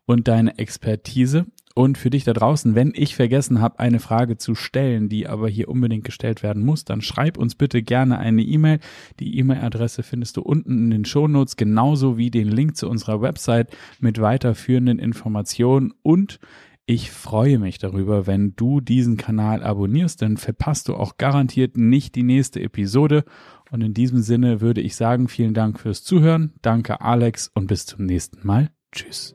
Speaker 1: und deine Expertise. Und für dich da draußen, wenn ich vergessen habe, eine Frage zu stellen, die aber hier unbedingt gestellt werden muss, dann schreib uns bitte gerne eine E-Mail. Die E-Mail-Adresse findest du unten in den Shownotes, genauso wie den Link zu unserer Website mit weiterführenden Informationen und ich freue mich darüber, wenn du diesen Kanal abonnierst, dann verpasst du auch garantiert nicht die nächste Episode. Und in diesem Sinne würde ich sagen, vielen Dank fürs Zuhören. Danke Alex und bis zum nächsten Mal. Tschüss.